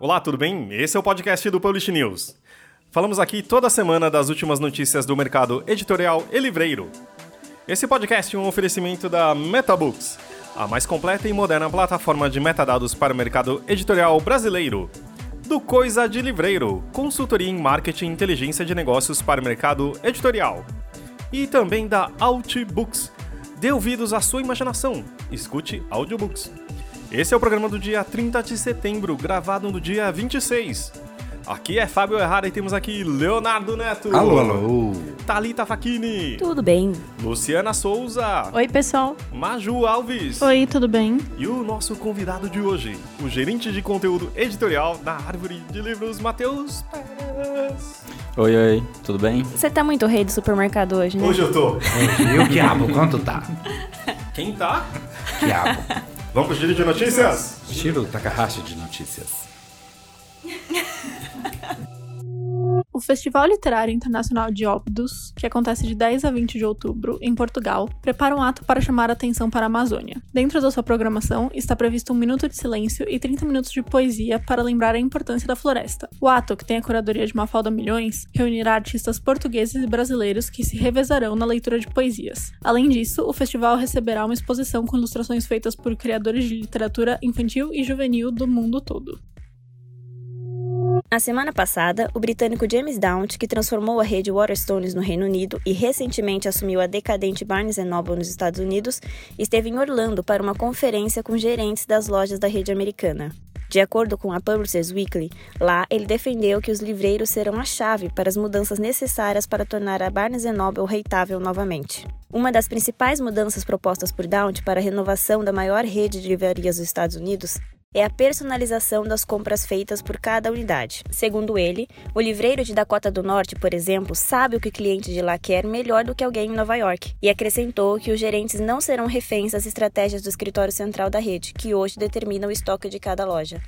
Olá, tudo bem? Esse é o podcast do Publish News. Falamos aqui toda semana das últimas notícias do mercado editorial e livreiro. Esse podcast é um oferecimento da MetaBooks, a mais completa e moderna plataforma de metadados para o mercado editorial brasileiro. Do Coisa de Livreiro, consultoria em marketing e inteligência de negócios para o mercado editorial. E também da Outbooks. Dê ouvidos à sua imaginação. Escute audiobooks. Esse é o programa do dia 30 de setembro, gravado no dia 26. Aqui é Fábio Errara e temos aqui Leonardo Neto. Alô, alô. Thalita Facchini. Tudo bem. Luciana Souza. Oi, pessoal. Maju Alves. Oi, tudo bem? E o nosso convidado de hoje, o gerente de conteúdo editorial da Árvore de Livros, Matheus Pérez. Oi, oi, tudo bem? Você tá muito rei do supermercado hoje, né? Hoje eu tô. E o quiabo, quanto tá? Quem tá? Quiabo. Vamos pro giro de notícias? Shiro Takahashi de notícias. O Festival Literário Internacional de Óbidos, que acontece de 10 a 20 de outubro, em Portugal, prepara um ato para chamar a atenção para a Amazônia. Dentro da sua programação está previsto um minuto de silêncio e 30 minutos de poesia para lembrar a importância da floresta. O ato, que tem a curadoria de Mafalda Milhões, reunirá artistas portugueses e brasileiros que se revezarão na leitura de poesias. Além disso, o festival receberá uma exposição com ilustrações feitas por criadores de literatura infantil e juvenil do mundo todo. Na semana passada, o britânico James Daunt, que transformou a rede Waterstones no Reino Unido e recentemente assumiu a decadente Barnes Noble nos Estados Unidos, esteve em Orlando para uma conferência com gerentes das lojas da rede americana. De acordo com a Publishers Weekly, lá ele defendeu que os livreiros serão a chave para as mudanças necessárias para tornar a Barnes Noble reitável novamente. Uma das principais mudanças propostas por Daunt para a renovação da maior rede de livrarias dos Estados Unidos é a personalização das compras feitas por cada unidade. Segundo ele, o livreiro de Dakota do Norte, por exemplo, sabe o que o cliente de lá quer melhor do que alguém em Nova York, e acrescentou que os gerentes não serão reféns das estratégias do escritório central da rede, que hoje determina o estoque de cada loja.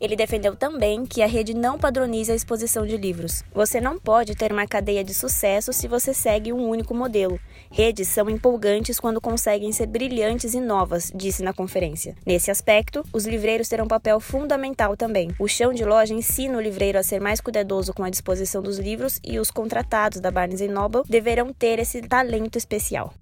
Ele defendeu também que a rede não padroniza a exposição de livros. Você não pode ter uma cadeia de sucesso se você segue um único modelo. Redes são empolgantes quando conseguem ser brilhantes e novas, disse na conferência. Nesse aspecto, os livreiros terão um papel fundamental também. O chão de loja ensina o livreiro a ser mais cuidadoso com a disposição dos livros e os contratados da Barnes Noble deverão ter esse talento especial.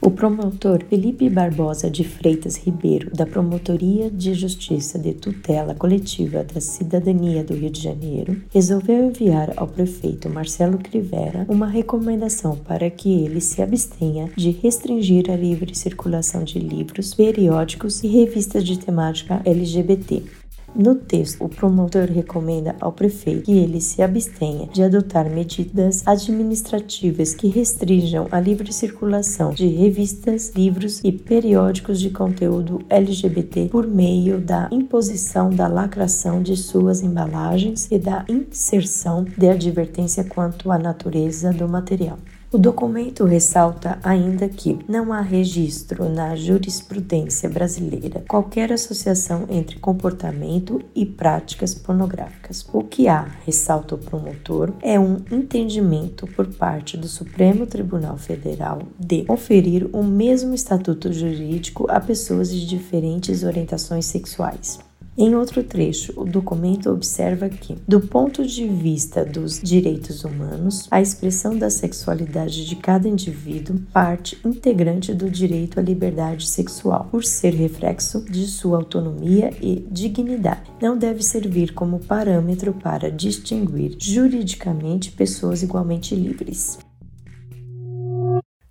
O promotor Felipe Barbosa de Freitas Ribeiro, da Promotoria de Justiça de Tutela Coletiva da Cidadania do Rio de Janeiro, resolveu enviar ao prefeito Marcelo Crivera uma recomendação para que ele se abstenha de restringir a livre circulação de livros, periódicos e revistas de temática LGBT. No texto, o promotor recomenda ao prefeito que ele se abstenha de adotar medidas administrativas que restringam a livre circulação de revistas, livros e periódicos de conteúdo LGBT por meio da imposição da lacração de suas embalagens e da inserção de advertência quanto à natureza do material. O documento ressalta ainda que não há registro na jurisprudência brasileira qualquer associação entre comportamento e práticas pornográficas. O que há, ressalta o promotor, é um entendimento por parte do Supremo Tribunal Federal de conferir o mesmo estatuto jurídico a pessoas de diferentes orientações sexuais. Em outro trecho, o documento observa que, do ponto de vista dos direitos humanos, a expressão da sexualidade de cada indivíduo parte integrante do direito à liberdade sexual, por ser reflexo de sua autonomia e dignidade. Não deve servir como parâmetro para distinguir juridicamente pessoas igualmente livres.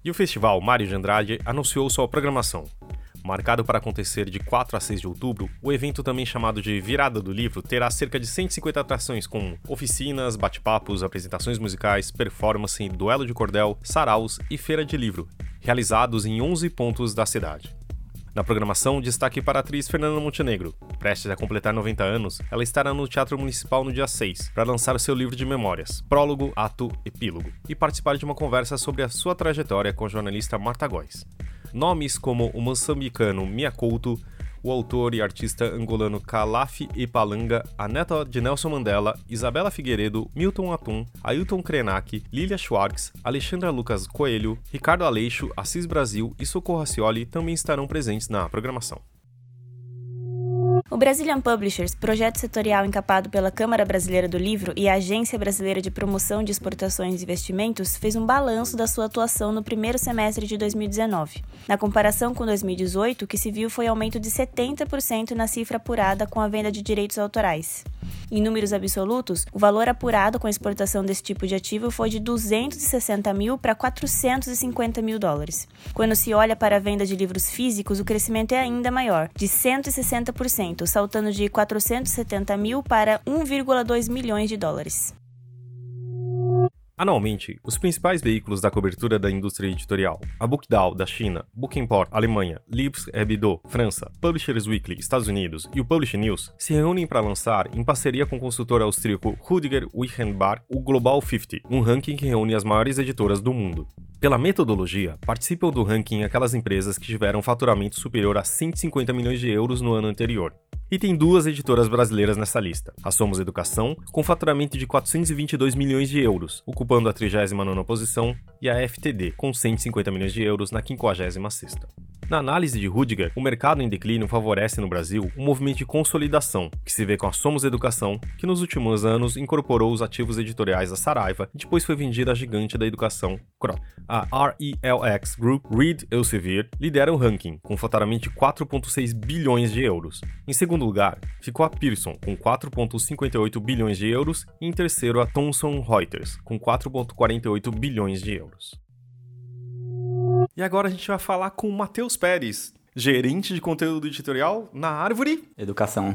E o festival Mário de Andrade anunciou sua programação. Marcado para acontecer de 4 a 6 de outubro, o evento, também chamado de Virada do Livro, terá cerca de 150 atrações com oficinas, bate-papos, apresentações musicais, performance, duelo de cordel, saraus e feira de livro, realizados em 11 pontos da cidade. Na programação, destaque para a atriz Fernanda Montenegro. Prestes a completar 90 anos, ela estará no Teatro Municipal no dia 6 para lançar o seu livro de memórias, Prólogo, Ato, Epílogo, e participar de uma conversa sobre a sua trajetória com a jornalista Marta Góes. Nomes como o moçambicano Miyakoto, o autor e artista angolano Calaf Ipalanga, a neta de Nelson Mandela, Isabela Figueiredo, Milton Atum, Ailton Krenak, Lilia Schwartz, Alexandra Lucas Coelho, Ricardo Aleixo, Assis Brasil e Socorro Racioli também estarão presentes na programação. O Brazilian Publishers, projeto setorial encapado pela Câmara Brasileira do Livro e a Agência Brasileira de Promoção de Exportações e Investimentos, fez um balanço da sua atuação no primeiro semestre de 2019. Na comparação com 2018, o que se viu foi aumento de 70% na cifra apurada com a venda de direitos autorais. Em números absolutos, o valor apurado com a exportação desse tipo de ativo foi de 260 mil para 450 mil dólares. Quando se olha para a venda de livros físicos, o crescimento é ainda maior, de 160%, saltando de 470 mil para 1,2 milhões de dólares. Anualmente, os principais veículos da cobertura da indústria editorial, a BookDAO da China, Bookimport Alemanha, Libs Hebdo França, Publishers Weekly Estados Unidos e o Publish News, se reúnem para lançar, em parceria com o consultor austríaco Rudiger Wichenbach, o Global 50, um ranking que reúne as maiores editoras do mundo. Pela metodologia, participam do ranking aquelas empresas que tiveram faturamento superior a 150 milhões de euros no ano anterior. E tem duas editoras brasileiras nessa lista: a Somos Educação, com faturamento de 422 milhões de euros, ocupando a 39ª posição, e a FTD, com 150 milhões de euros na 56ª. Na análise de Rudiger, o mercado em declínio favorece no Brasil um movimento de consolidação, que se vê com a Somos Educação, que nos últimos anos incorporou os ativos editoriais da Saraiva e depois foi vendida à gigante da educação, Croc. A RELX Group Reed Elsevier lidera o ranking, com faturamento de 4,6 bilhões de euros. Em segundo lugar, ficou a Pearson, com 4,58 bilhões de euros, e em terceiro a Thomson Reuters, com 4,48 bilhões de euros. E agora a gente vai falar com o Matheus Pérez, gerente de conteúdo editorial na Árvore Educação.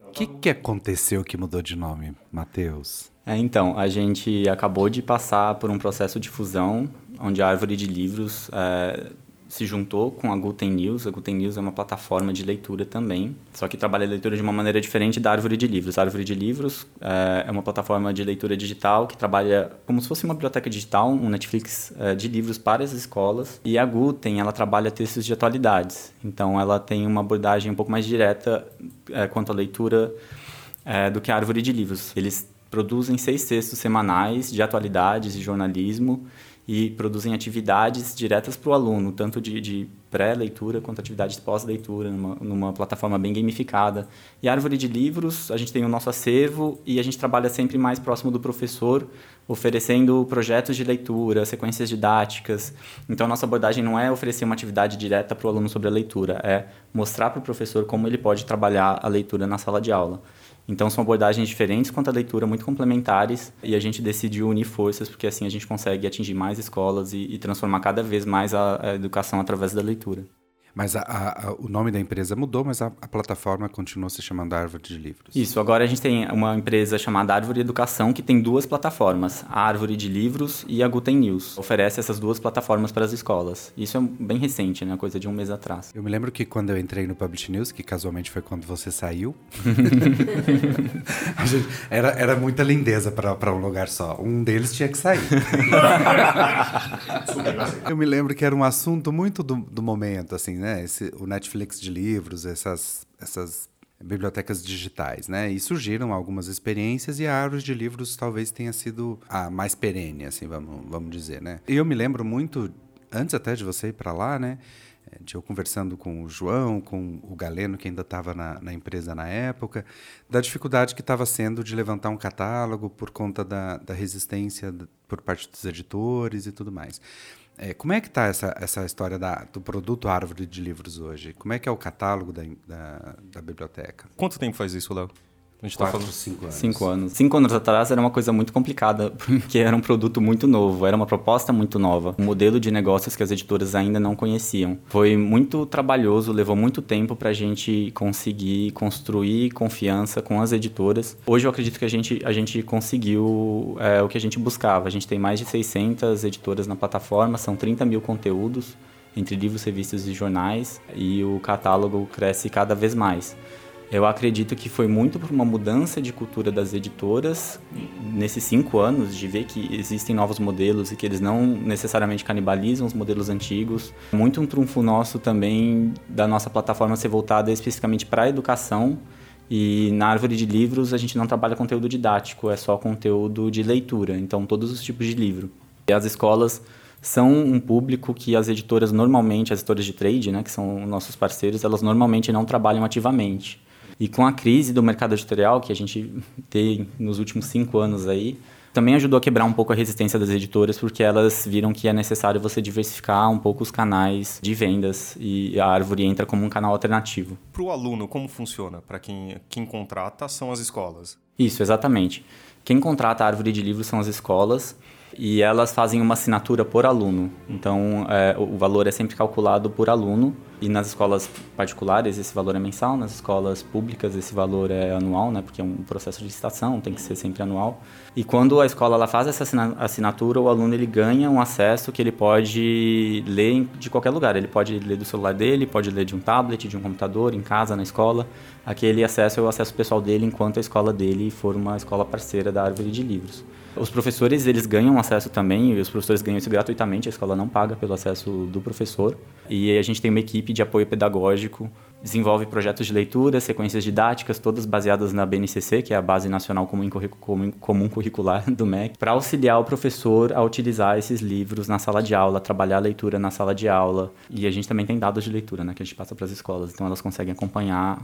O que, que aconteceu que mudou de nome, Matheus? É, então, a gente acabou de passar por um processo de fusão, onde a Árvore de Livros é, se juntou com a Guten News. A Guten News é uma plataforma de leitura também, só que trabalha a leitura de uma maneira diferente da Árvore de Livros. A Árvore de Livros é, é uma plataforma de leitura digital que trabalha como se fosse uma biblioteca digital, um Netflix é, de livros para as escolas. E a Guten, ela trabalha textos de atualidades. Então, ela tem uma abordagem um pouco mais direta é, quanto à leitura do que a Árvore de Livros. Eles produzem seis textos semanais de atualidades e jornalismo e produzem atividades diretas para o aluno, tanto de, de pré-leitura quanto atividades pós-leitura, numa, numa, plataforma bem gamificada. E Árvore de Livros, a gente tem o nosso acervo e a gente trabalha sempre mais próximo do professor, oferecendo projetos de leitura, sequências didáticas. Então, nossa abordagem não é oferecer uma atividade direta para o aluno sobre a leitura, é mostrar para o professor como ele pode trabalhar a leitura na sala de aula. Então são abordagens diferentes quanto à leitura, muito complementares, e a gente decidiu unir forças porque assim a gente consegue atingir mais escolas e, e transformar cada vez mais a, a educação através da leitura. Mas a, a, o nome da empresa mudou, mas a, a, plataforma continua se chamando Árvore de Livros. Isso, agora a gente tem uma empresa chamada Árvore Educação que tem duas plataformas, a Árvore de Livros e a Guten News. Oferece essas duas plataformas para as escolas. Isso é bem recente, né? Coisa de um mês atrás. Eu me lembro que quando eu entrei no Publish News, que casualmente foi quando você saiu, gente, era, era muita lindeza para um lugar só. Um deles tinha que sair. eu me lembro que era um assunto muito do, do momento, assim, né? Né? Esse, o Netflix de livros, essas, essas bibliotecas digitais, né? E surgiram algumas experiências e a Árvore de Livros talvez tenha sido a mais perene, assim, vamos, vamos dizer, né? E eu me lembro muito, antes até de você ir para lá, né? De eu conversando com o João, com o Galeno, que ainda estava na, na, empresa na época, da dificuldade que estava sendo de levantar um catálogo por conta da, da resistência por parte dos editores e tudo mais. É, como é que está essa, essa história da, do produto Árvore de Livros hoje? Como é que é o catálogo da, da, da biblioteca? Quanto tempo faz isso, Léo? A gente Quatro, tá falando cinco anos. Cinco anos. Cinco anos atrás era uma coisa muito complicada, porque era um produto muito novo, era uma proposta muito nova, um modelo de negócios que as editoras ainda não conheciam. Foi muito trabalhoso, levou muito tempo para a gente conseguir construir confiança com as editoras. Hoje eu acredito que a gente, a gente conseguiu é, o que a gente buscava. A gente tem mais de 600 editoras na plataforma, são 30 mil conteúdos entre livros, revistas e jornais, e o catálogo cresce cada vez mais. Eu acredito que foi muito por uma mudança de cultura das editoras nesses cinco anos, de ver que existem novos modelos e que eles não necessariamente canibalizam os modelos antigos. Muito um trunfo nosso também da nossa plataforma ser voltada especificamente para a educação. E na árvore de livros a gente não trabalha conteúdo didático, é só conteúdo de leitura, então todos os tipos de livro. E as escolas são um público que as editoras normalmente, as editoras de trade, né, que são nossos parceiros, elas normalmente não trabalham ativamente. E com a crise do mercado editorial que a gente tem nos últimos cinco anos aí, também ajudou a quebrar um pouco a resistência das editoras, porque elas viram que é necessário você diversificar um pouco os canais de vendas e a Árvore entra como um canal alternativo. Para o aluno, como funciona? Para quem, quem contrata, são as escolas. Isso, exatamente. Quem contrata a Árvore de Livros são as escolas e elas fazem uma assinatura por aluno. Então, é, o valor é sempre calculado por aluno. E nas escolas particulares esse valor é mensal, nas escolas públicas esse valor é anual, né? Porque é um processo de licitação, tem que ser sempre anual. E quando a escola ela faz essa assinatura, o aluno ele ganha um acesso que ele pode ler de qualquer lugar. Ele pode ler do celular dele, pode ler de um tablet, de um computador, em casa, na escola. Aquele acesso é o acesso pessoal dele enquanto a escola dele for uma escola parceira da árvore de livros. Os professores, eles ganham acesso também, e os professores ganham isso gratuitamente, a escola não paga pelo acesso do professor. E a gente tem uma equipe de apoio pedagógico, desenvolve projetos de leitura, sequências didáticas, todas baseadas na BNCC, que é a Base Nacional Comum, Comum Curricular do MEC, para auxiliar o professor a utilizar esses livros na sala de aula, trabalhar a leitura na sala de aula. E a gente também tem dados de leitura, né, que a gente passa para as escolas, então elas conseguem acompanhar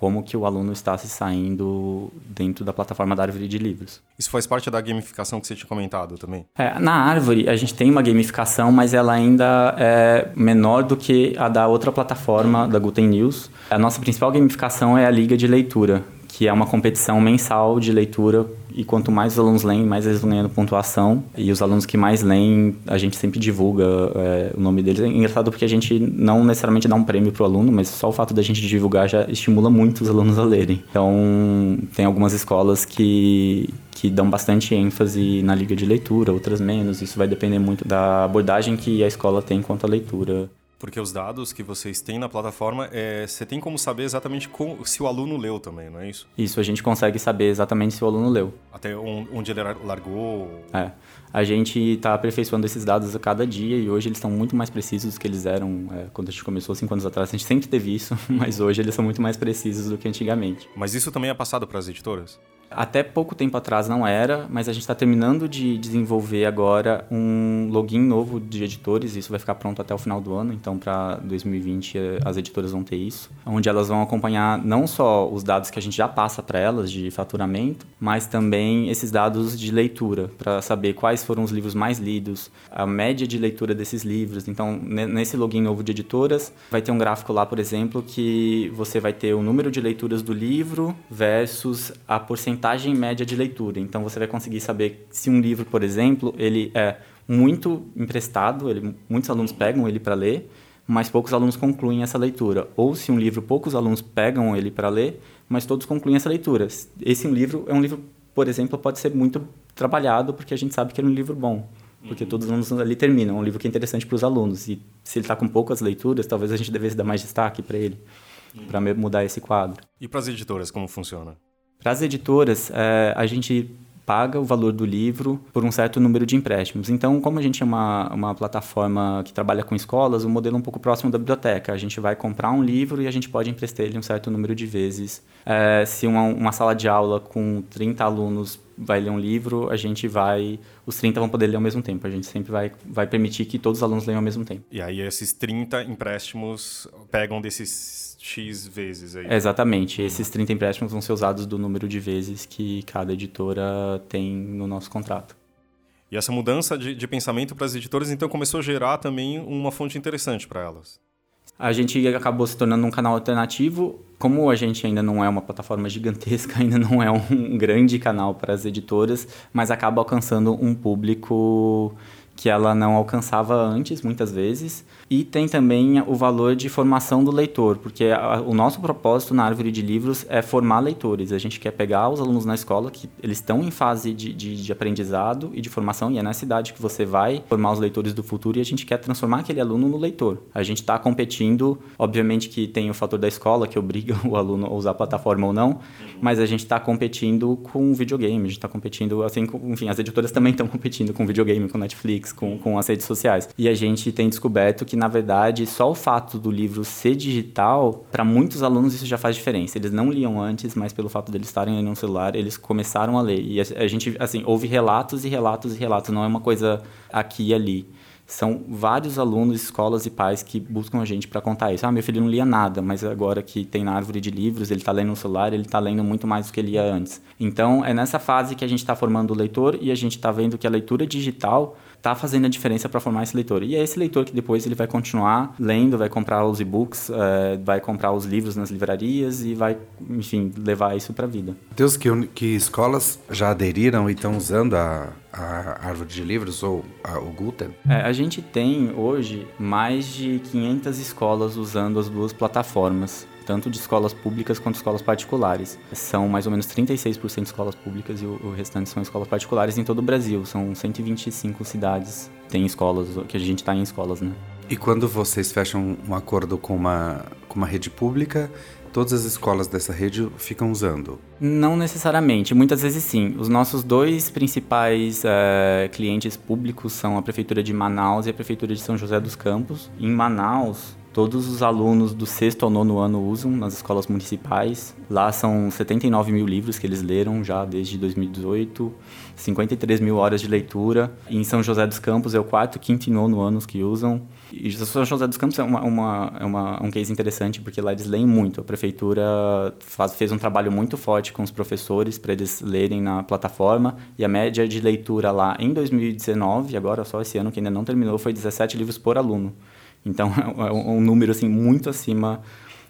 como que o aluno está se saindo dentro da plataforma da árvore de livros. Isso faz parte da gamificação que você tinha comentado também? É, na árvore a gente tem uma gamificação, mas ela ainda é menor do que a da outra plataforma, da Guten News. A nossa principal gamificação é a liga de leitura, que é uma competição mensal de leitura e quanto mais os alunos leem, mais eles vão ganhando pontuação. E os alunos que mais leem, a gente sempre divulga é, o nome deles. É engraçado porque a gente não necessariamente dá um prêmio para o aluno, mas só o fato da gente divulgar já estimula muito os alunos a lerem. Então, tem algumas escolas que que dão bastante ênfase na liga de leitura, outras menos. Isso vai depender muito da abordagem que a escola tem quanto à leitura. Porque os dados que vocês têm na plataforma, é, você tem como saber exatamente se o aluno leu também, não é isso? Isso, a gente consegue saber exatamente se o aluno leu. Até onde ele largou. É. A gente está aperfeiçoando esses dados a cada dia e hoje eles estão muito mais precisos do que eles eram é, quando a gente começou cinco anos atrás. A gente sempre teve isso, mas hoje eles são muito mais precisos do que antigamente. Mas isso também é passado para as editoras? Até pouco tempo atrás não era, mas a gente está terminando de desenvolver agora um login novo de editores. Isso vai ficar pronto até o final do ano, então para 2020 eh, as editoras vão ter isso, onde elas vão acompanhar não só os dados que a gente já passa para elas de faturamento, mas também esses dados de leitura, para saber quais foram os livros mais lidos, a média de leitura desses livros. Então, nesse login novo de editoras, vai ter um gráfico lá, por exemplo, que você vai ter o número de leituras do livro versus a porcentagem porcentagem média de leitura. Então você vai conseguir saber se um livro, por exemplo, ele é muito emprestado, ele, muitos alunos pegam ele para ler, mas poucos alunos concluem essa leitura. Ou se um livro poucos alunos pegam ele para ler, mas todos concluem essa leitura. Esse um livro é um livro, por exemplo, pode ser muito trabalhado porque a gente sabe que é um livro bom. Porque todos os alunos ali terminam. É um livro que é interessante para os alunos. E se ele está com poucas leituras, talvez a gente devesse dar mais destaque para ele, para mudar esse quadro. E para as editoras, como funciona? Para as editoras, é, a gente paga o valor do livro por um certo número de empréstimos. Então, como a gente é uma, uma plataforma que trabalha com escolas, o modelo é um pouco próximo da biblioteca. A gente vai comprar um livro e a gente pode emprestar ele um certo número de vezes. É, se uma, uma sala de aula com 30 alunos vai ler um livro, a gente vai. Os 30 vão poder ler ao mesmo tempo. A gente sempre vai, vai permitir que todos os alunos leiam ao mesmo tempo. E aí, esses 30 empréstimos pegam desses X vezes aí. Exatamente. Esses 30 empréstimos vão ser usados do número de vezes que cada editora tem no nosso contrato. E essa mudança de, de pensamento para as editoras, então, começou a gerar também uma fonte interessante para elas. A gente acabou se tornando um canal alternativo. Como a gente ainda não é uma plataforma gigantesca, ainda não é um grande canal para as editoras, mas acaba alcançando um público que ela não alcançava antes, muitas vezes. E tem também o valor de formação do leitor, porque a, o nosso propósito na Árvore de Livros é formar leitores. A gente quer pegar os alunos na escola, que eles estão em fase de, de, de aprendizado e de formação, e é nessa idade que você vai formar os leitores do futuro, e a gente quer transformar aquele aluno no leitor. A gente está competindo, obviamente que tem o fator da escola, que obriga o aluno a usar a plataforma ou não, mas a gente está competindo com videogame, a gente está competindo, assim, com, enfim, as editoras também estão competindo com videogame, com Netflix, com, com as redes sociais. E a gente tem descoberto que na verdade, só o fato do livro ser digital, para muitos alunos isso já faz diferença. Eles não liam antes, mas pelo fato de eles estarem no celular, eles começaram a ler. E a, a gente, assim, houve relatos e relatos e relatos, não é uma coisa aqui e ali São vários alunos, escolas e pais que buscam a gente para contar isso. Ah, meu filho não lia nada, mas agora que tem na árvore de livros, ele está lendo no celular, ele está lendo muito mais do que ele lia antes. Então, é nessa fase que a gente está formando o leitor e a gente está vendo que a leitura digital está fazendo a diferença para formar esse leitor. E é esse leitor que depois ele vai continuar lendo, vai comprar os e-books, é, vai comprar os livros nas livrarias e vai, enfim, levar isso para a vida. Deus, que, que escolas já aderiram e estão usando a, a árvore de livros ou a, o Guten? É, a gente tem hoje mais de 500 escolas usando as duas plataformas tanto de escolas públicas quanto escolas particulares. São mais ou menos 36% escolas públicas e o, o restante são escolas particulares em todo o Brasil. São 125 cidades tem escolas, que a gente está em escolas, né? E quando vocês fecham um acordo com uma, com uma rede pública, todas as escolas dessa rede ficam usando? Não necessariamente, muitas vezes sim. Os nossos dois principais é, clientes públicos são a Prefeitura de Manaus e a Prefeitura de São José dos Campos. Em Manaus, Todos os alunos do sexto ao nono ano usam nas escolas municipais. Lá são 79 mil livros que eles leram já desde 2018, 53 mil horas de leitura. E em São José dos Campos é o quarto, quinto e nono anos que usam. E São José dos Campos é, uma, uma, é uma, um case interessante porque lá eles leem muito. A prefeitura faz, fez um trabalho muito forte com os professores para eles lerem na plataforma. E a média de leitura lá em 2019, agora só esse ano que ainda não terminou, foi 17 livros por aluno. Então é um número assim muito acima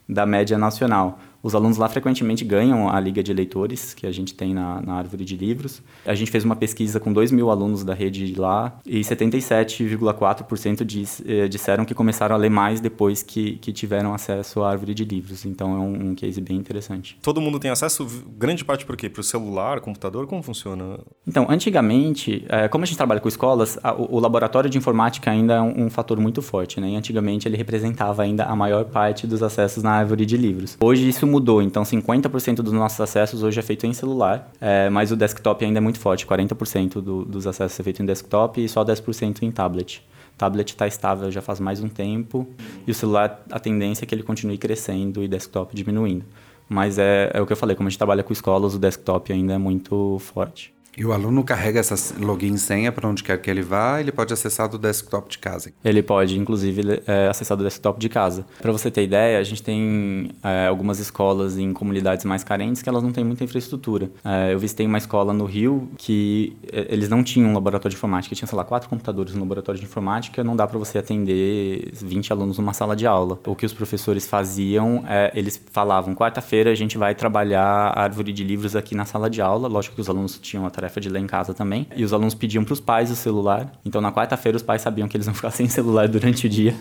da média nacional. Os alunos lá frequentemente ganham a Liga de Leitores, que a gente tem na, na árvore de livros. A gente fez uma pesquisa com 2 mil alunos da rede lá e 77,4% diz, eh, disseram que começaram a ler mais depois que, que tiveram acesso à árvore de livros. Então é um, um case bem interessante. Todo mundo tem acesso, grande parte por quê? Para o celular, computador? Como funciona? Então, antigamente, é, como a gente trabalha com escolas, a, o, o, laboratório de informática ainda é um, um fator muito forte. Né? E antigamente ele representava ainda a maior parte dos acessos na árvore de livros. Hoje isso mudou, então 50% dos nossos acessos hoje é feito em celular, é, mas o desktop ainda é muito forte, 40% do, dos acessos é feito em desktop e só 10% em tablet. Tablet está estável já faz mais um tempo e o celular, a tendência é que ele continue crescendo e desktop diminuindo. Mas é, é o que eu falei, como a gente trabalha com escolas, o desktop ainda é muito forte. E o aluno carrega essa login e senha para onde quer que ele vá, ele pode acessar do desktop de casa. Ele pode, inclusive, é, acessar do desktop de casa. Para você ter ideia, a gente tem é, algumas escolas em comunidades mais carentes que elas não têm muita infraestrutura. É, eu visitei uma escola no Rio que é, eles não tinham um laboratório de informática, tinha, sei lá, quatro computadores no laboratório de informática, não dá para você atender 20 alunos numa sala de aula. O que os professores faziam, é, eles falavam, quarta-feira a gente vai trabalhar a árvore de livros aqui na sala de aula, lógico que os alunos tinham a tarefa de ler em casa também. E os alunos pediam para os pais o celular. Então, na quarta-feira, os pais sabiam que eles iam ficar sem celular durante o dia.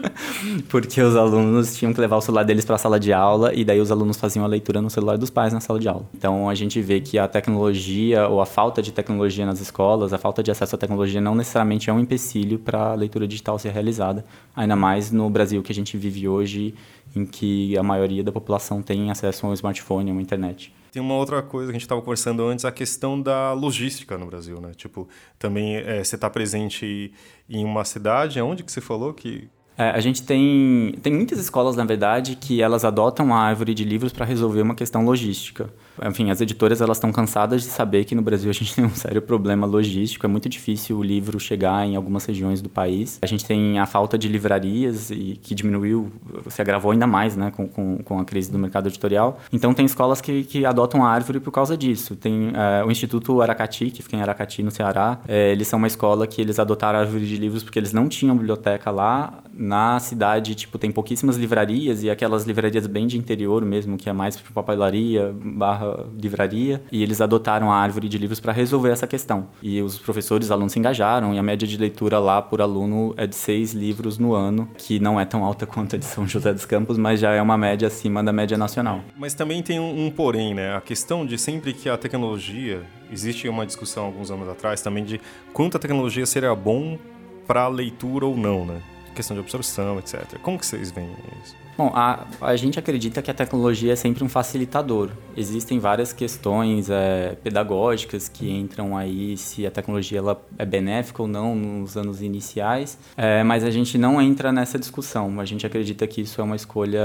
porque os alunos tinham que levar o celular deles para a sala de aula e daí os alunos faziam a leitura no celular dos pais na sala de aula. Então, a gente vê que a tecnologia ou a falta de tecnologia nas escolas, a falta de acesso à tecnologia não necessariamente é um empecilho para a leitura digital ser realizada. Ainda mais no Brasil que a gente vive hoje, em que a maioria da população tem acesso a um smartphone, a uma internet. Tem uma outra coisa que a gente estava conversando antes, a questão da logística no Brasil, né? Tipo, também é, você está presente em uma cidade, onde que você falou que é, a gente tem, tem muitas escolas, na verdade, que elas adotam a árvore de livros para resolver uma questão logística. Enfim, as editoras elas estão cansadas de saber que no Brasil a gente tem um sério problema logístico. É muito difícil o livro chegar em algumas regiões do país. A gente tem a falta de livrarias e que diminuiu, se agravou ainda mais, né, com, com, com a crise do mercado editorial. Então tem escolas que, que adotam a árvore por causa disso. Tem é, o Instituto Aracati, que fica em Aracati, no Ceará. É, eles são uma escola que eles adotaram a árvore de livros porque eles não tinham biblioteca lá na cidade, tipo, tem pouquíssimas livrarias e aquelas livrarias bem de interior mesmo, que é mais papelaria barra livraria, e eles adotaram a árvore de livros para resolver essa questão. E os professores, alunos se engajaram, e a média de leitura lá por aluno é de seis livros no ano, que não é tão alta quanto a de São José dos Campos, mas já é uma média acima da média nacional. Mas também tem um, um porém, né? A questão de sempre que a tecnologia, existe uma discussão alguns anos atrás também de quanto a tecnologia seria bom para leitura ou não, né? questão de absorção, etc. Como que vocês veem isso? Bom, a, a gente acredita que a tecnologia é sempre um facilitador. Existem várias questões é, pedagógicas que entram aí se a tecnologia ela é benéfica ou não nos anos iniciais, é, mas a gente não entra nessa discussão. A gente acredita que isso é uma escolha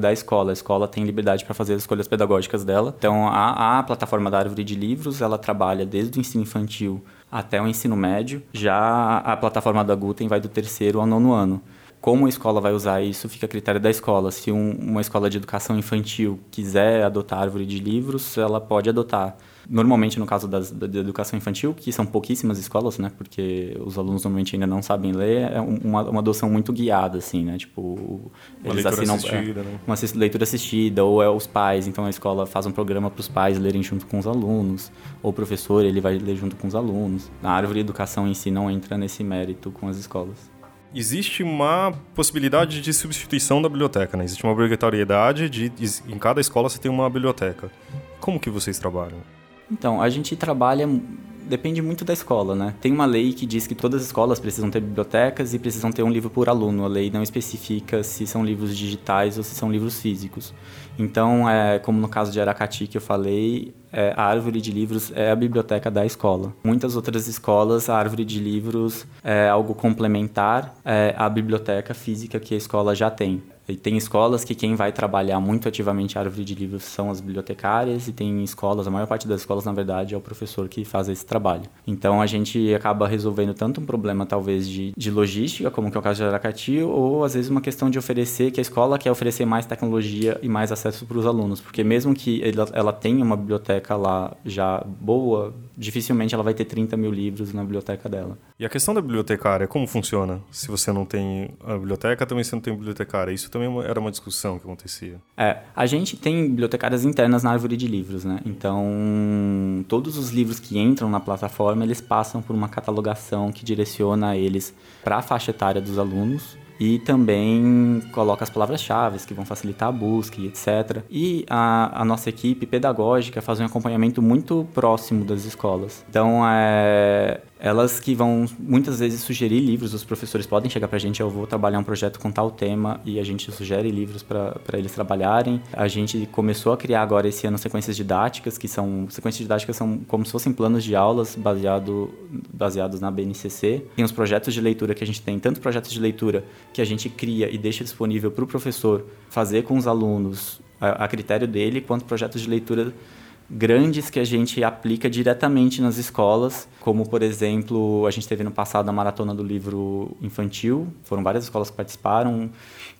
da escola. A escola tem liberdade para fazer as escolhas pedagógicas dela. Então, a, a plataforma da Árvore de Livros, ela trabalha desde o ensino infantil até o ensino médio. Já a plataforma da Guten vai do terceiro ao nono ano. Como a escola vai usar isso fica a critério da escola. Se um, uma escola de educação infantil quiser adotar árvore de livros, ela pode adotar. Normalmente, no caso das, da, educação infantil, que são pouquíssimas escolas, né? Porque os alunos normalmente ainda não sabem ler, é uma, uma adoção muito guiada, assim, né? Tipo, uma eles leitura assinam assistida, é, né? uma leitura assistida, ou é os pais, então a escola faz um programa para os pais lerem junto com os alunos, ou o professor, ele vai ler junto com os alunos. A árvore de educação em si não entra nesse mérito com as escolas. Existe uma possibilidade de substituição da biblioteca, né? Existe uma obrigatoriedade de em cada escola você tem uma biblioteca. Como que vocês trabalham? Então, a gente trabalha depende muito da escola, né? Tem uma lei que diz que todas as escolas precisam ter bibliotecas e precisam ter um livro por aluno. A lei não especifica se são livros digitais ou se são livros físicos. Então, é, como no caso de Aracati que eu falei, é, a árvore de livros é a biblioteca da escola. Muitas outras escolas, a árvore de livros é algo complementar é, à biblioteca física que a escola já tem. E tem escolas que quem vai trabalhar muito ativamente a árvore de livros são as bibliotecárias e tem escolas, a maior parte das escolas, na verdade, é o professor que faz esse trabalho. Então a gente acaba resolvendo tanto um problema, talvez, de, de logística, como que é o caso de Aracati, ou às vezes uma questão de oferecer, que a escola quer oferecer mais tecnologia e mais acesso para os alunos. Porque mesmo que ela, ela tenha uma biblioteca lá já boa, dificilmente ela vai ter 30 mil livros na biblioteca dela. E a questão da bibliotecária, como funciona? Se você não tem a biblioteca, também você não tem bibliotecária. Isso também era uma discussão que acontecia. É, a gente tem bibliotecárias internas na árvore de livros, né? Então, todos os livros que entram na plataforma, eles passam por uma catalogação que direciona eles para a faixa etária dos alunos e também coloca as palavras-chave que vão facilitar a busca e etc. E a, a, nossa equipe pedagógica faz um acompanhamento muito próximo das escolas. Então, é, elas que vão muitas vezes sugerir livros, os professores podem chegar para a gente, eu vou trabalhar um projeto com tal tema e a gente sugere livros para eles trabalharem. A gente começou a criar agora esse ano sequências didáticas, que são sequências didáticas são como se fossem planos de aulas baseado, baseados na BNCC. Tem os projetos de leitura que a gente tem, tanto projetos de leitura que a gente cria e deixa disponível para o professor fazer com os alunos a, a critério dele, quanto projetos de leitura grandes que a gente aplica diretamente nas escolas, como por exemplo, a gente teve no passado a maratona do livro infantil, foram várias escolas que participaram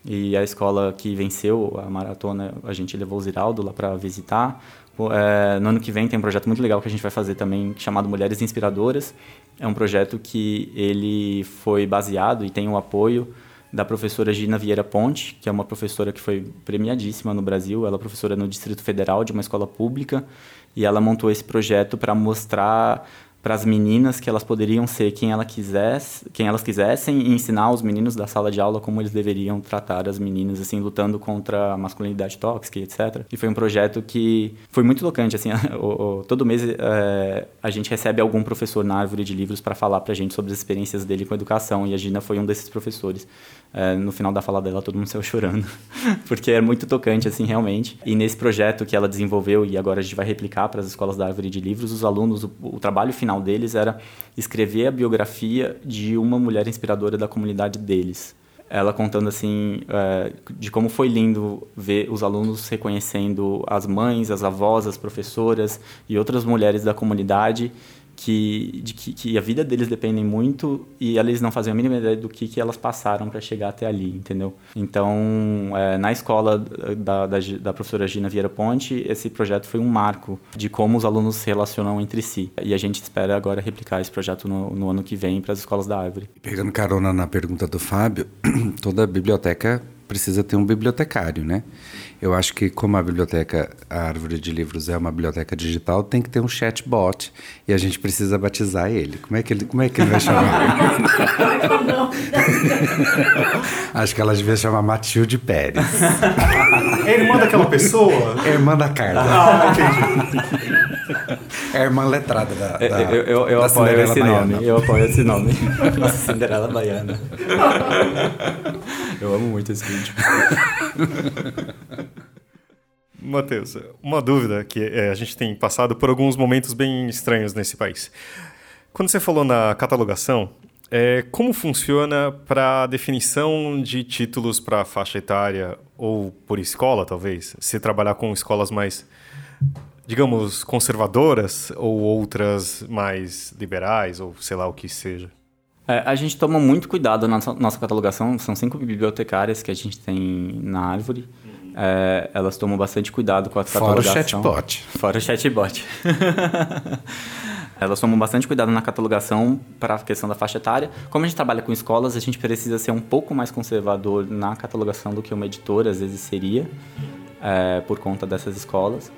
e a escola que venceu a maratona, a gente levou o Ziraldo lá para visitar. É, no ano que vem tem um projeto muito legal que a gente vai fazer também chamado Mulheres Inspiradoras. É um projeto que ele foi baseado e tem o apoio da professora Gina Vieira Ponte, que é uma professora que foi premiadíssima no Brasil. Ela é professora no Distrito Federal de uma escola pública e ela montou esse projeto para mostrar para as meninas que elas poderiam ser quem, ela quisesse, quem elas quisessem e ensinar os meninos da sala de aula como eles deveriam tratar as meninas, assim, lutando contra a masculinidade tóxica, etc. E foi um projeto que foi muito tocante, assim, todo mês é, a gente recebe algum professor na árvore de livros para falar para a gente sobre as experiências dele com a educação e a Gina foi um desses professores. É, no final da fala dela todo mundo saiu chorando, porque é muito tocante, assim, realmente. E nesse projeto que ela desenvolveu e agora a gente vai replicar para as escolas da árvore de livros, os alunos, o, o trabalho final final deles era escrever a biografia de uma mulher inspiradora da comunidade deles. Ela contando assim é, de como foi lindo ver os alunos reconhecendo as mães, as avós, as professoras e outras mulheres da comunidade que, de que, que, a vida deles depende muito e eles não fazem a mínima ideia do que, que elas passaram para chegar até ali, entendeu? Então, é, na escola da, da, da, professora Gina Vieira Ponte, esse projeto foi um marco de como os alunos se relacionam entre si. E a gente espera agora replicar esse projeto no, no ano que vem para as escolas da Árvore. Pegando carona na pergunta do Fábio, toda biblioteca precisa ter um bibliotecário, né? Eu acho que como a biblioteca, a árvore de livros é uma biblioteca digital, tem que ter um chatbot e a gente precisa batizar ele. Como é que ele, como é que ele vai chamar? acho que ela devia chamar Matilde Pérez. É irmã daquela pessoa? É irmã da Carla. Ah, entendi. É a irmã letrada da, da Eu, eu, eu da apoio esse Baiana. nome. Eu apoio esse nome. Cinderela Baiana. Eu amo muito esse vídeo. Matheus, uma dúvida que é, a gente tem passado por alguns momentos bem estranhos nesse país. Quando você falou na catalogação, é, como funciona para a definição de títulos para faixa etária ou por escola, talvez? Se trabalhar com escolas mais, digamos, conservadoras ou outras mais liberais, ou sei lá o que seja? É, a gente toma muito cuidado na nossa, catalogação. São cinco bibliotecárias que a gente tem na árvore. É, elas tomam bastante cuidado com a catalogação. Fora o chatbot. Fora o chatbot. Elas tomam bastante cuidado na catalogação para a questão da faixa etária. Como a gente trabalha com escolas, a gente precisa ser um pouco mais conservador na catalogação do que uma editora às vezes seria, é, por conta dessas escolas.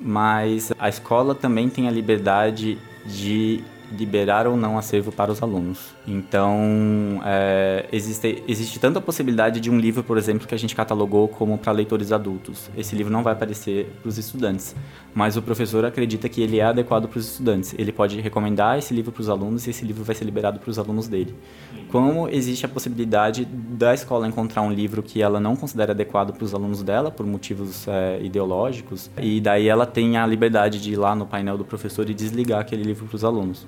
Mas a escola também tem a liberdade de liberar ou não acervo para os alunos. Então, é, existe, existe tanto a possibilidade de um livro, por exemplo, que a gente catalogou como para leitores adultos. Esse livro não vai aparecer para os estudantes, mas o professor acredita que ele é adequado para os estudantes. Ele pode recomendar esse livro para os alunos e esse livro vai ser liberado para os alunos dele. Como existe a possibilidade da escola encontrar um livro que ela não considera adequado para os alunos dela, por motivos é, ideológicos, e daí ela tem a liberdade de ir lá no painel do professor e desligar aquele livro para os alunos.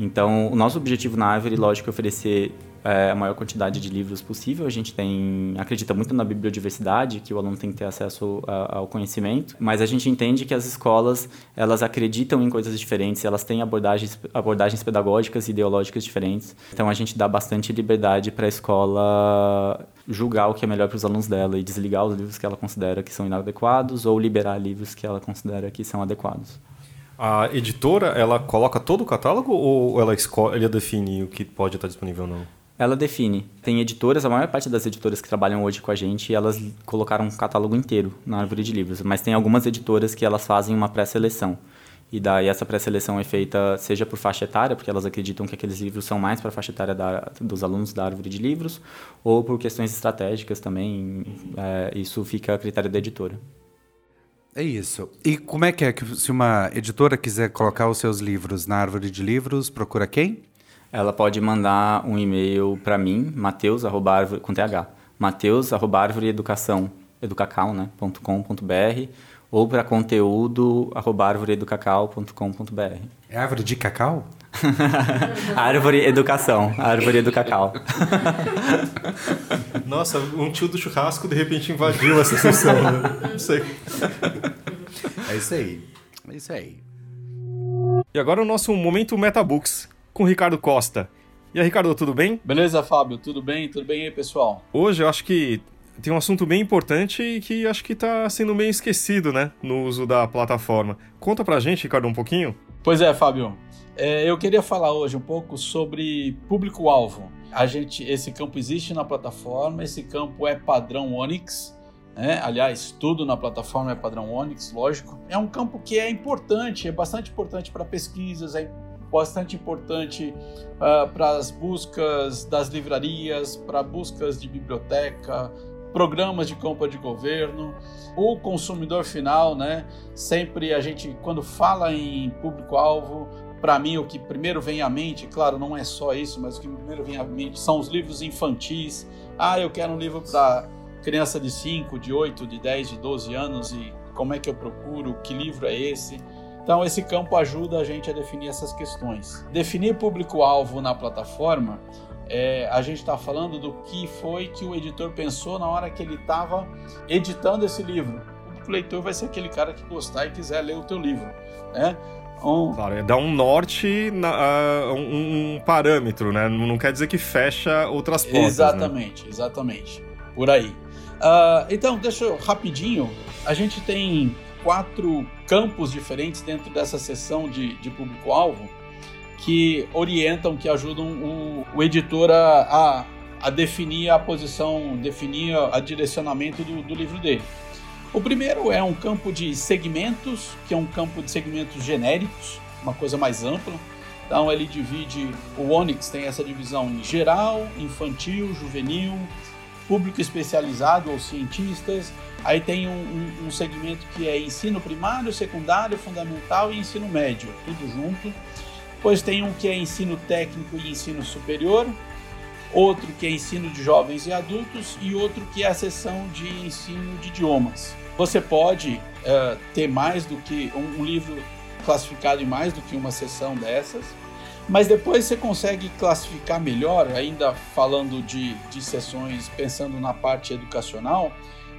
Então, o nosso objetivo na Árvore, lógico, é oferecer é, a maior quantidade de livros possível. A gente tem acredita muito na bibliodiversidade, que o aluno tem que ter acesso a, ao conhecimento, mas a gente entende que as escolas elas acreditam em coisas diferentes, elas têm abordagens, abordagens pedagógicas e ideológicas diferentes. Então, a gente dá bastante liberdade para a escola julgar o que é melhor para os alunos dela e desligar os livros que ela considera que são inadequados ou liberar livros que ela considera que são adequados. A editora, ela coloca todo o catálogo ou ela escolhe, ela define o que pode estar disponível ou não? Ela define. Tem editoras, a maior parte das editoras que trabalham hoje com a gente, elas colocaram um catálogo inteiro na árvore de livros. Mas tem algumas editoras que elas fazem uma pré-seleção. E daí essa pré-seleção é feita seja por faixa etária, porque elas acreditam que aqueles livros são mais para a faixa etária da, dos alunos da árvore de livros, ou por questões estratégicas também. É, isso fica a critério da editora. É isso. E como é que é que se uma editora quiser colocar os seus livros na árvore de livros, procura quem? Ela pode mandar um e-mail para mim, mateus, arroba, com th, mateus, arroba, educação, educacau, né, .com.br, ou para conteúdo, arroba, arvoreeducacau.com.br. É árvore de cacau? árvore educação, árvore do cacau. Nossa, um tio do churrasco de repente invadiu essa sessão, né? Não sei. É isso aí. É isso aí. E agora o nosso momento Metabooks com o Ricardo Costa. E aí, Ricardo, tudo bem? Beleza, Fábio, tudo bem? Tudo bem aí, pessoal? Hoje eu acho que tem um assunto bem importante e que acho que está sendo meio esquecido, né, no uso da plataforma. Conta pra gente, Ricardo, um pouquinho. Pois é, Fábio. É, eu queria falar hoje um pouco sobre público-alvo. A gente, esse campo existe na plataforma, esse campo é padrão Onyx. Né? Aliás, tudo na plataforma é padrão Onyx, lógico. É um campo que é importante, é bastante importante para pesquisas, é bastante importante uh, para as buscas das livrarias, para buscas de biblioteca, programas de compra de governo, o consumidor final, né? Sempre a gente, quando fala em público-alvo, para mim o que primeiro vem à mente, claro, não é só isso, mas o que primeiro vem à mente são os livros infantis. Ah, eu quero um livro para criança de 5, de 8, de 10, de 12 anos e como é que eu procuro, que livro é esse? Então, esse campo ajuda a gente a definir essas questões. Definir público-alvo na plataforma é, a gente está falando do que foi que o editor pensou na hora que ele estava editando esse livro. O leitor vai ser aquele cara que gostar e quiser ler o teu livro, né? Um... Claro, é dar um norte, na, uh, um, um, parâmetro, né? Não quer dizer que fecha outras portas. Né? Exatamente, né? exatamente. Por aí. Uh, então, deixa eu rapidinho. A gente tem quatro campos diferentes dentro dessa sessão de, de público-alvo que orientam, que ajudam o, o editor a, a, a, definir a posição, definir a direcionamento do, do livro dele. O primeiro é um campo de segmentos, que é um campo de segmentos genéricos, uma coisa mais ampla. Então ele divide, o Onyx tem essa divisão em geral, infantil, juvenil, público especializado ou cientistas. Aí tem um, um, um segmento que é ensino primário, secundário, fundamental e ensino médio, tudo junto. Depois tem um que é ensino técnico e ensino superior. outro que é ensino de jovens e adultos e outro que é a seção de ensino de idiomas. Você pode uh, ter mais do que um, um livro classificado em mais do que uma seção dessas, mas depois você consegue classificar melhor, ainda falando de, de sessões, pensando na parte educacional,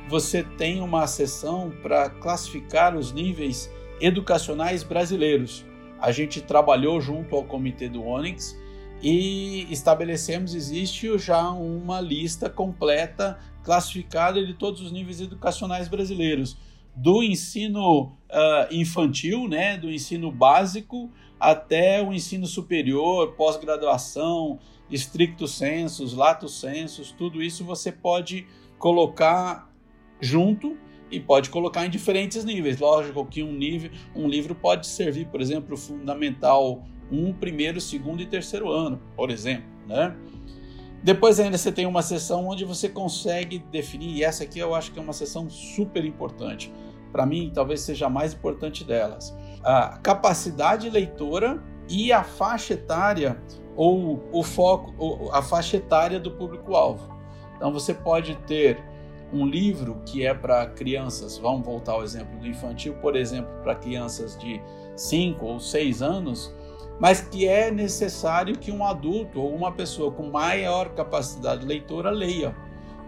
você tem uma seção para classificar os níveis educacionais brasileiros. A gente trabalhou junto ao comitê do Onyx e estabelecemos existe já uma lista completa classificada de todos os níveis educacionais brasileiros, do ensino uh, infantil, né, do ensino básico até o ensino superior, pós-graduação, estricto sensus, lato sensus, tudo isso você pode colocar junto e pode colocar em diferentes níveis. Lógico que um nível, um livro pode servir, por exemplo, fundamental um primeiro, segundo e terceiro ano, por exemplo, né? Depois ainda você tem uma sessão onde você consegue definir, e essa aqui eu acho que é uma sessão super importante. Para mim, talvez seja a mais importante delas. A capacidade leitora e a faixa etária ou o foco, ou a faixa etária do público-alvo. Então você pode ter um livro que é para crianças, vamos voltar ao exemplo do infantil, por exemplo, para crianças de 5 ou 6 anos, mas que é necessário que um adulto ou uma pessoa com maior capacidade leitora leia,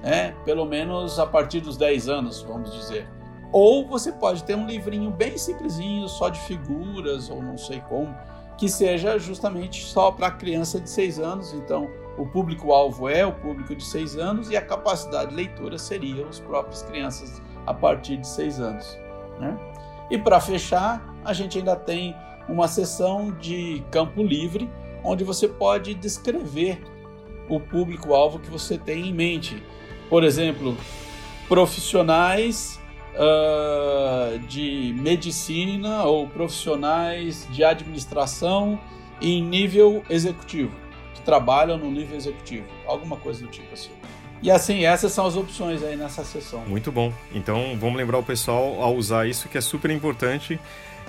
né? pelo menos a partir dos 10 anos, vamos dizer. Ou você pode ter um livrinho bem simplesinho, só de figuras, ou não sei como, que seja justamente só para criança de 6 anos. Então, o público-alvo é o público de 6 anos e a capacidade de leitura seria os próprios crianças a partir de 6 anos. Né? E para fechar, a gente ainda tem uma sessão de campo livre, onde você pode descrever o público-alvo que você tem em mente. Por exemplo, profissionais uh, de medicina ou profissionais de administração em nível executivo, que trabalham no nível executivo, alguma coisa do tipo assim. E assim, essas são as opções aí nessa sessão. Muito bom. Então, vamos lembrar o pessoal a usar isso que é super importante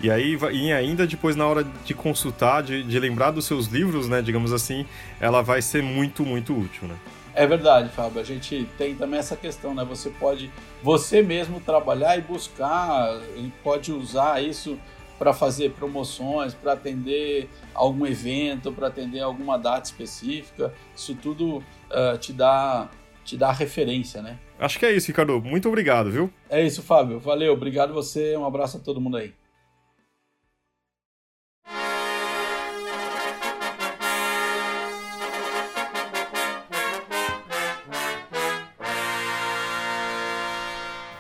e aí, e ainda depois, na hora de consultar, de, de lembrar dos seus livros, né, digamos assim, ela vai ser muito, muito útil, né? É verdade, Fábio. A gente tem também essa questão, né? Você pode, você mesmo trabalhar e buscar, pode usar isso para fazer promoções, para atender algum evento, para atender alguma data específica. Isso tudo uh, te dá te dá referência, né? Acho que é isso, Ricardo. Muito obrigado, viu? É isso, Fábio. Valeu. Obrigado você. Um abraço a todo mundo aí.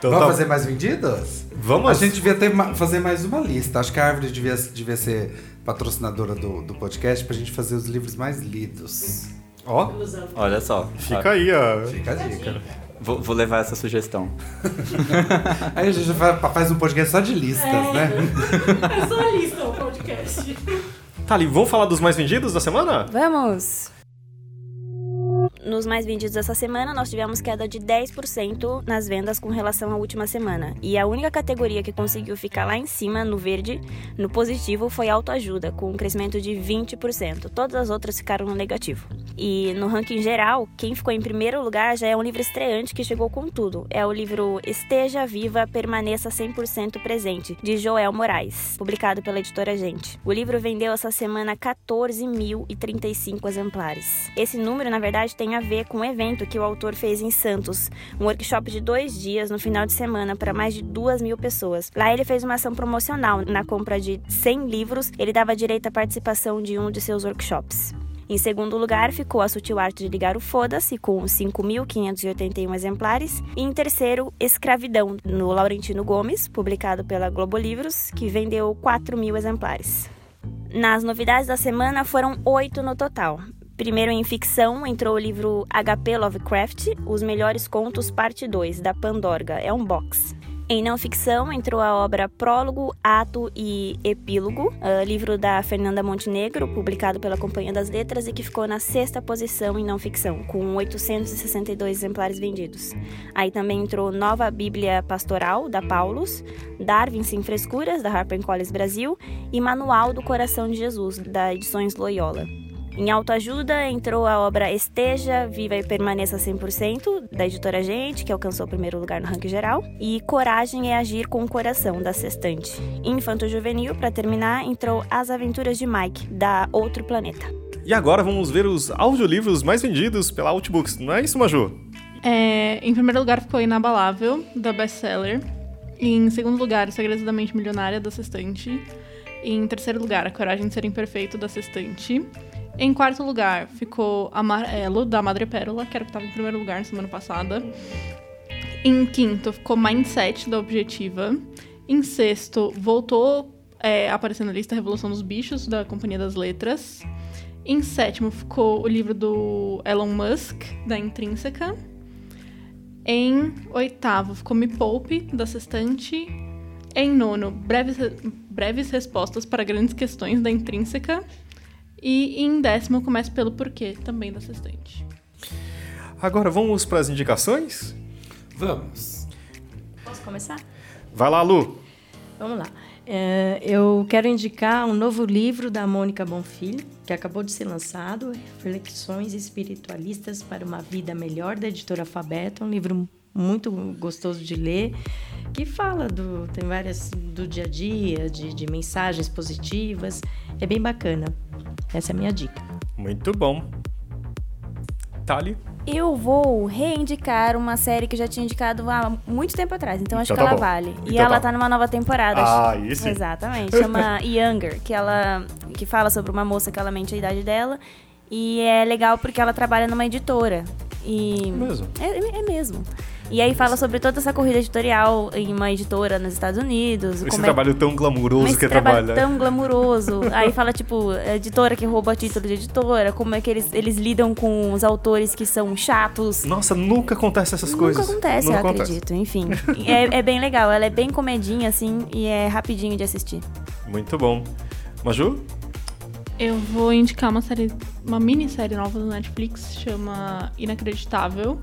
Então, Vamos tá... fazer mais vendidas? Vamos. A gente devia ter, fazer mais uma lista. Acho que a Árvore devia, devia ser patrocinadora do, do podcast pra gente fazer os livros mais lidos. Ó, olha só. Fica aí, ó. Fica a dica. Vou, vou, levar essa sugestão. aí a gente faz um podcast só de listas, é, né? É só lista o podcast. Tá ali, vamos falar dos mais vendidos da semana? Vamos! Nos mais vendidos essa semana, nós tivemos queda de 10% nas vendas com relação à última semana. E a única categoria que conseguiu ficar lá em cima, no verde, no positivo, foi autoajuda, com um crescimento de 20%. Todas as outras ficaram no negativo. E no ranking geral, quem ficou em primeiro lugar já é um livro estreante que chegou com tudo. É o livro Esteja Viva, Permaneça 100% Presente, de Joel Moraes, publicado pela editora Gente. O livro vendeu essa semana 14.035 exemplares. Esse número, na verdade, tem a ver com um evento que o autor fez em Santos, um workshop de dois dias no final de semana para mais de duas mil pessoas. Lá ele fez uma ação promocional. Na compra de 100 livros, ele dava direito à participação de um de seus workshops. Em segundo lugar, ficou a Sutil Arte de Ligar o Foda-se, com 5.581 exemplares. E em terceiro, Escravidão, no Laurentino Gomes, publicado pela Globo Livros, que vendeu 4 mil exemplares. Nas novidades da semana foram oito no total. Primeiro em ficção entrou o livro HP Lovecraft, Os Melhores Contos, parte 2, da Pandorga. É um box. Em não ficção entrou a obra Prólogo, Ato e Epílogo, uh, livro da Fernanda Montenegro, publicado pela Companhia das Letras e que ficou na sexta posição em não ficção, com 862 exemplares vendidos. Aí também entrou Nova Bíblia Pastoral, da Paulus, Darwin Sem Frescuras, da HarperCollins Brasil e Manual do Coração de Jesus, da Edições Loyola. Em autoajuda entrou a obra Esteja, Viva e Permaneça 100%, da editora Gente, que alcançou o primeiro lugar no ranking geral, e Coragem é Agir com o Coração, da Sextante. Em Infanto Juvenil, para terminar, entrou As Aventuras de Mike, da Outro Planeta. E agora vamos ver os audiolivros mais vendidos pela Outbooks, não é isso, Maju? É, em primeiro lugar ficou Inabalável, da Bestseller. Em segundo lugar, O Segredo da Mente Milionária, da Sextante. Em terceiro lugar, A Coragem de Ser Imperfeito, da Sextante. Em quarto lugar, ficou Amarelo, da Madre Pérola, que era o que estava em primeiro lugar na semana passada. Em quinto, ficou Mindset, da Objetiva. Em sexto, voltou é, a aparecer na lista Revolução dos Bichos, da Companhia das Letras. Em sétimo, ficou o livro do Elon Musk, da Intrínseca. Em oitavo, ficou Me Poupe, da Sextante. Em nono, breves, breves respostas para grandes questões, da Intrínseca. E em décimo, começa pelo porquê, também da assistente. Agora vamos para as indicações? Vamos. Posso começar? Vai lá, Lu. Vamos lá. É, eu quero indicar um novo livro da Mônica Bonfilho, que acabou de ser lançado, Reflexões Espiritualistas para uma Vida Melhor, da editora Alfabeto. Um livro muito gostoso de ler, que fala do. tem várias do dia a dia, de, de mensagens positivas. É bem bacana. Essa é a minha dica. Muito bom. Tali? Eu vou reindicar uma série que eu já tinha indicado há muito tempo atrás, então, então acho que tá ela bom. vale. Então e ela tá. tá numa nova temporada. Ah, isso. Exatamente. Chama Younger, que ela que fala sobre uma moça que ela mente a idade dela. E é legal porque ela trabalha numa editora. E Mesmo? É, é mesmo. E aí fala sobre toda essa corrida editorial em uma editora nos Estados Unidos. Esse como é- trabalho tão glamuroso mas que é esse trabalho trabalhar. tão glamuroso. Aí fala, tipo, editora que rouba título de editora, como é que eles, eles lidam com os autores que são chatos. Nossa, nunca acontece essas coisas. Nunca acontece, Nunca eu acontece. acredito. Enfim, é, é bem legal. Ela é bem comedinha, assim, e é rapidinho de assistir. Muito bom. Maju? Eu vou indicar uma série, uma minissérie nova do Netflix, chama Inacreditável.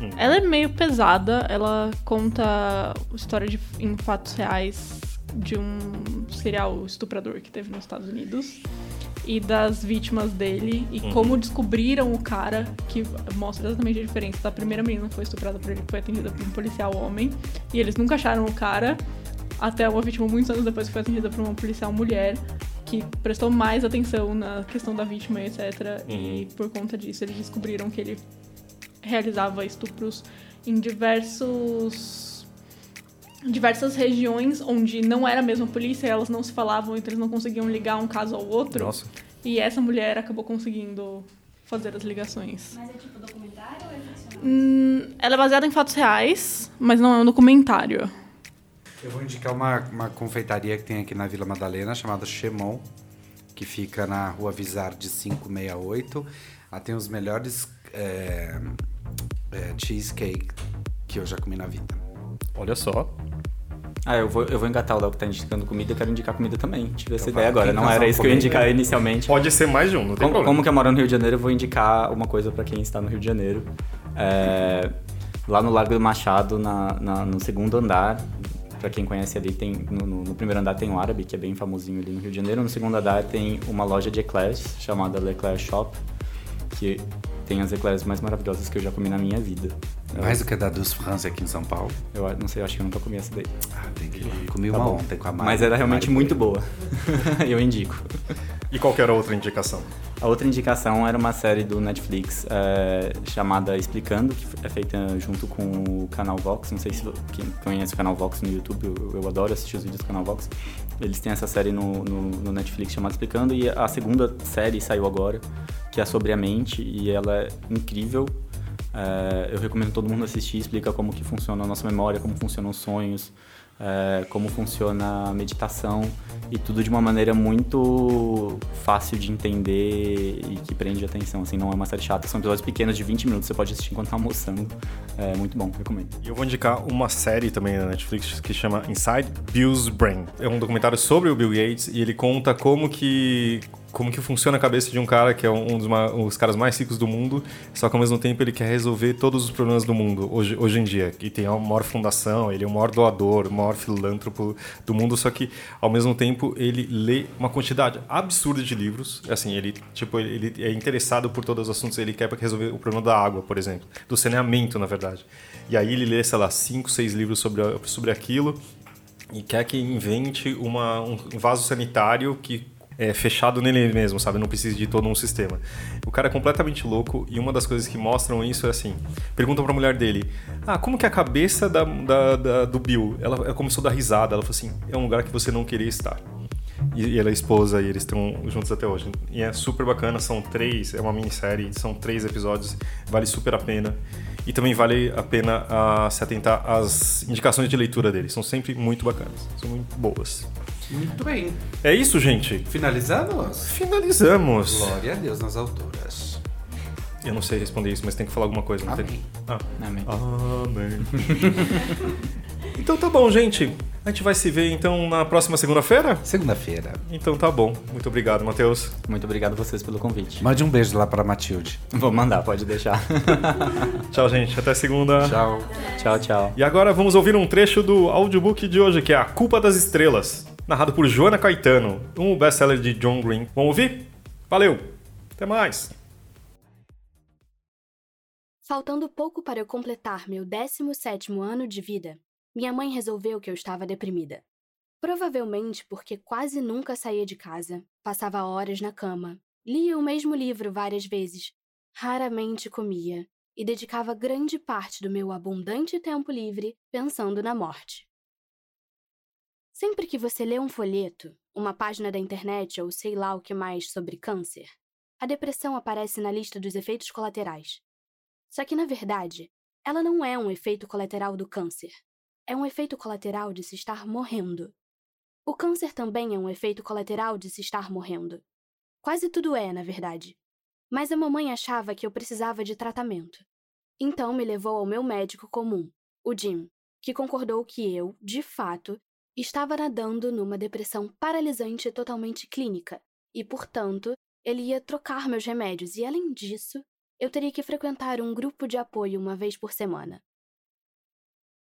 Hum. Ela é meio pesada, ela conta a história de, em fatos reais de um serial estuprador que teve nos Estados Unidos e das vítimas dele e Uhum. como descobriram o cara, que mostra exatamente a diferença da primeira menina que foi estuprada por ele, que foi atendida por um policial homem, e eles nunca acharam o cara, até uma vítima muitos anos depois que foi atendida por uma policial mulher, que prestou mais atenção na questão da vítima, etc. E por conta disso eles descobriram que ele realizava estupros em diversos diversas regiões onde não era a mesma polícia, elas não se falavam, então eles não conseguiam ligar um caso ao outro. Nossa. E essa mulher acabou conseguindo fazer as ligações. Mas é tipo documentário ou é ficcional? Hum, ela é baseada em fatos reais, mas não é um documentário. Eu vou indicar uma, uma confeitaria que tem aqui na Vila Madalena, chamada Chemon, que fica na rua Vizarde 568. Ela tem os melhores é, é, cheesecake que eu já comi na vida. Olha só. Ah, eu vou, eu vou engatar o Léo que tá indicando comida, eu quero indicar comida também. Tive essa Então ideia agora, não era isso que eu ia indicar inicialmente. Pode ser mais de um, não tem Como, problema. como que eu moro no Rio de Janeiro, eu vou indicar uma coisa pra quem está no Rio de Janeiro. É, lá no Largo do Machado, na, na- no segundo andar, pra quem conhece ali, tem no, no- no primeiro andar tem o Árabe, que é bem famosinho ali no Rio de Janeiro. No segundo andar tem uma loja de eclairs, chamada L'Eclair Shop, que tem as eclairs mais maravilhosas que eu já comi na minha vida. Mais do que a da Dos France aqui em São Paulo. Eu não sei, eu acho que eu nunca comi essa daí. Ah, tem que ir. Comi Tá uma bom. ontem com a Mari. Mas era realmente Mari muito boa. eu indico. E qual que era a outra indicação? A outra indicação era uma série do Netflix é, chamada Explicando, que é feita junto com o canal Vox. Não sei se quem conhece o canal Vox no YouTube, eu, eu adoro assistir os vídeos do canal Vox. Eles têm essa série no, no, no Netflix chamada Explicando, e a segunda série saiu agora, que é sobre a mente, e ela é incrível. É, eu recomendo todo mundo assistir, explica como que funciona a nossa memória, como funcionam os sonhos, é, como funciona a meditação e tudo de uma maneira muito fácil de entender e que prende atenção, assim, não é uma série chata, são episódios pequenos de 20 minutos, você pode assistir enquanto tá almoçando, é muito bom, recomendo. E eu vou indicar uma série também na Netflix que chama Inside Bill's Brain. É um documentário sobre o Bill Gates e ele conta como que como que funciona a cabeça de um cara que é um dos, dos caras mais ricos do mundo, só que ao mesmo tempo ele quer resolver todos os problemas do mundo hoje, hoje em dia. E tem a maior fundação, ele é o maior doador, o maior filântropo do mundo, só que ao mesmo tempo ele lê uma quantidade absurda de livros. Assim, ele tipo ele é interessado por todos os assuntos, ele quer resolver o problema da água, por exemplo, do saneamento, na verdade. E aí ele lê, sei lá, cinco, seis livros sobre, sobre aquilo e quer que invente uma, um vaso sanitário que é fechado nele mesmo, sabe? Não precisa de todo um sistema. O cara é completamente louco e uma das coisas que mostram isso é assim: perguntam pra mulher dele, ah, como que é a cabeça da, da- da- do Bill? Ela, ela começou a dar risada, ela falou assim: é um lugar que você não queria estar. E, ela é esposa e eles estão juntos até hoje. E é super bacana, são três, é uma minissérie, são três episódios, vale super a pena. E também vale a pena ah, se atentar às indicações de leitura deles, são sempre muito bacanas, são muito boas. Muito bem. É isso, gente. Finalizamos? Finalizamos. Glória a Deus nas alturas. Eu não sei responder isso, mas tem que falar alguma coisa, não Amém. tem? Ah. Amém. Amém. então tá bom, gente. A gente vai se ver então na próxima segunda-feira? Segunda-feira. Então tá bom. Muito obrigado, Matheus. Muito obrigado a vocês pelo convite. Mande um beijo lá pra Matilde. Vou mandar, pode deixar. Tchau, gente. Até segunda. Tchau. tchau, tchau. E agora vamos ouvir um trecho do audiobook de hoje, que é A Culpa das Estrelas, narrado por Joana Caetano, um best-seller de John Green. Vamos ouvir? Valeu! Até mais! Faltando pouco para eu completar meu 17º ano de vida, minha mãe resolveu que eu estava deprimida. Provavelmente porque quase nunca saía de casa, passava horas na cama, lia o mesmo livro várias vezes, raramente comia e dedicava grande parte do meu abundante tempo livre pensando na morte. Sempre que você lê um folheto, uma página da internet ou sei lá o que mais sobre câncer, a depressão aparece na lista dos efeitos colaterais. Só que, na verdade, ela não é um efeito colateral do câncer. É um efeito colateral de se estar morrendo. O câncer também é um efeito colateral de se estar morrendo. Quase tudo é, na verdade. Mas a mamãe achava que eu precisava de tratamento. Então me levou ao meu médico comum, o Jim, que concordou que eu, de fato, estava nadando numa depressão paralisante totalmente clínica e, portanto, ele ia trocar meus remédios e, além disso, eu teria que frequentar um grupo de apoio uma vez por semana.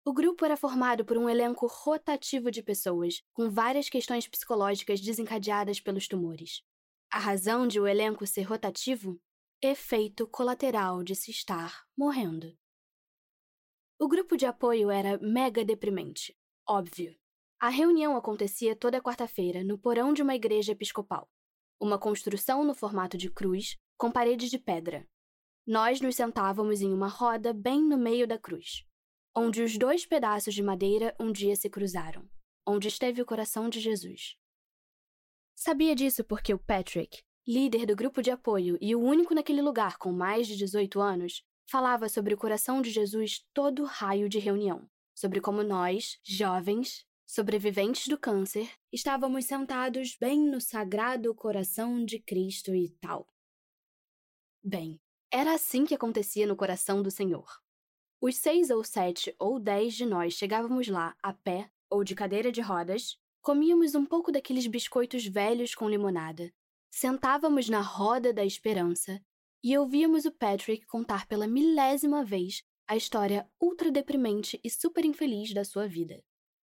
O grupo era formado por um elenco rotativo de pessoas, com várias questões psicológicas desencadeadas pelos tumores. A razão de o elenco ser rotativo? Efeito colateral de se estar morrendo. O grupo de apoio era mega deprimente, óbvio. A reunião acontecia toda quarta-feira no porão de uma igreja episcopal, uma construção no formato de cruz com paredes de pedra. Nós nos sentávamos em uma roda bem no meio da cruz, onde os dois pedaços de madeira um dia se cruzaram, onde esteve o coração de Jesus. Sabia disso porque o Patrick, líder do grupo de apoio e o único naquele lugar com mais de 18 anos, falava sobre o coração de Jesus todo raio de reunião, sobre como nós, jovens, sobreviventes do câncer, estávamos sentados bem no sagrado coração de Cristo e tal. Bem, era assim que acontecia no coração do Senhor. Os seis ou sete ou dez de nós chegávamos lá a pé ou de cadeira de rodas, comíamos um pouco daqueles biscoitos velhos com limonada, sentávamos na roda da esperança e ouvíamos o Patrick contar pela milésima vez a história ultra deprimente e super infeliz da sua vida.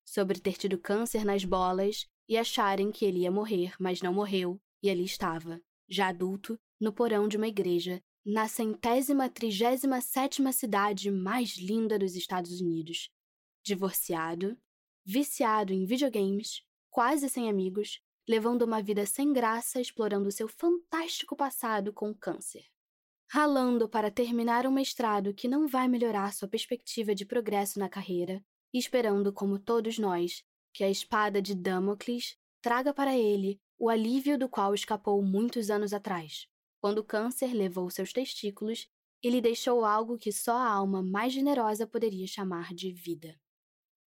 Sobre ter tido câncer nas bolas e acharem que ele ia morrer, mas não morreu, e ali estava, já adulto, no porão de uma igreja, na centésima trigésima sétima cidade mais linda dos Estados Unidos. Divorciado, viciado em videogames, quase sem amigos, levando uma vida sem graça explorando seu fantástico passado com câncer. Ralando para terminar um mestrado que não vai melhorar sua perspectiva de progresso na carreira, e esperando, como todos nós, que a espada de Damocles traga para ele o alívio do qual escapou muitos anos atrás, quando o câncer levou seus testículos e lhe deixou algo que só a alma mais generosa poderia chamar de vida.